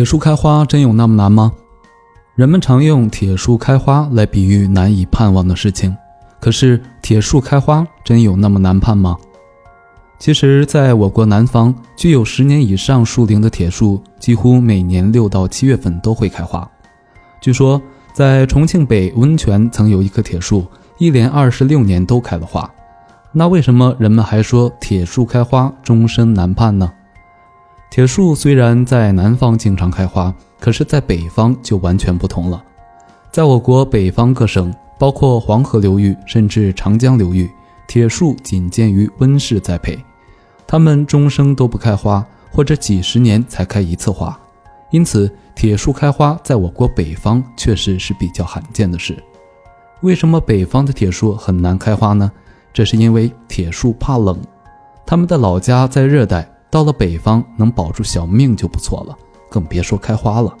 铁树开花真有那么难吗？人们常用“铁树开花”来比喻难以盼望的事情，可是铁树开花真有那么难盼吗？其实，在我国南方，具有十年以上树龄的铁树，几乎每年六到七月份都会开花。据说，在重庆北温泉曾有一棵铁树，一连二十六年都开了花。那为什么人们还说铁树开花终身难盼呢？铁树虽然在南方经常开花，可是，在北方就完全不同了。在我国北方各省，包括黄河流域甚至长江流域，铁树仅见于温室栽培，它们终生都不开花，或者几十年才开一次花。因此，铁树开花在我国北方确实是比较罕见的事。为什么北方的铁树很难开花呢？这是因为铁树怕冷，它们的老家在热带。到了北方，能保住小命就不错了，更别说开花了。